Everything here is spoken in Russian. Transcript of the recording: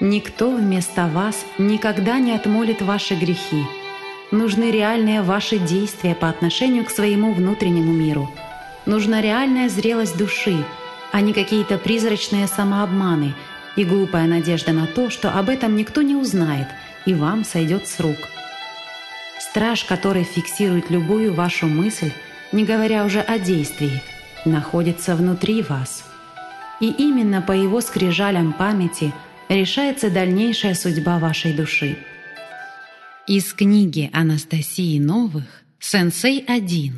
Никто вместо вас никогда не отмолит ваши грехи. Нужны реальные ваши действия по отношению к своему внутреннему миру. Нужна реальная зрелость души, а не какие-то призрачные самообманы и глупая надежда на то, что об этом никто не узнает и вам сойдет с рук. Страж, который фиксирует любую вашу мысль, не говоря уже о действии, находится внутри вас. И именно по его скрижалям памяти решается дальнейшая судьба вашей души. Из книги Анастасии Новых «Сенсей 1»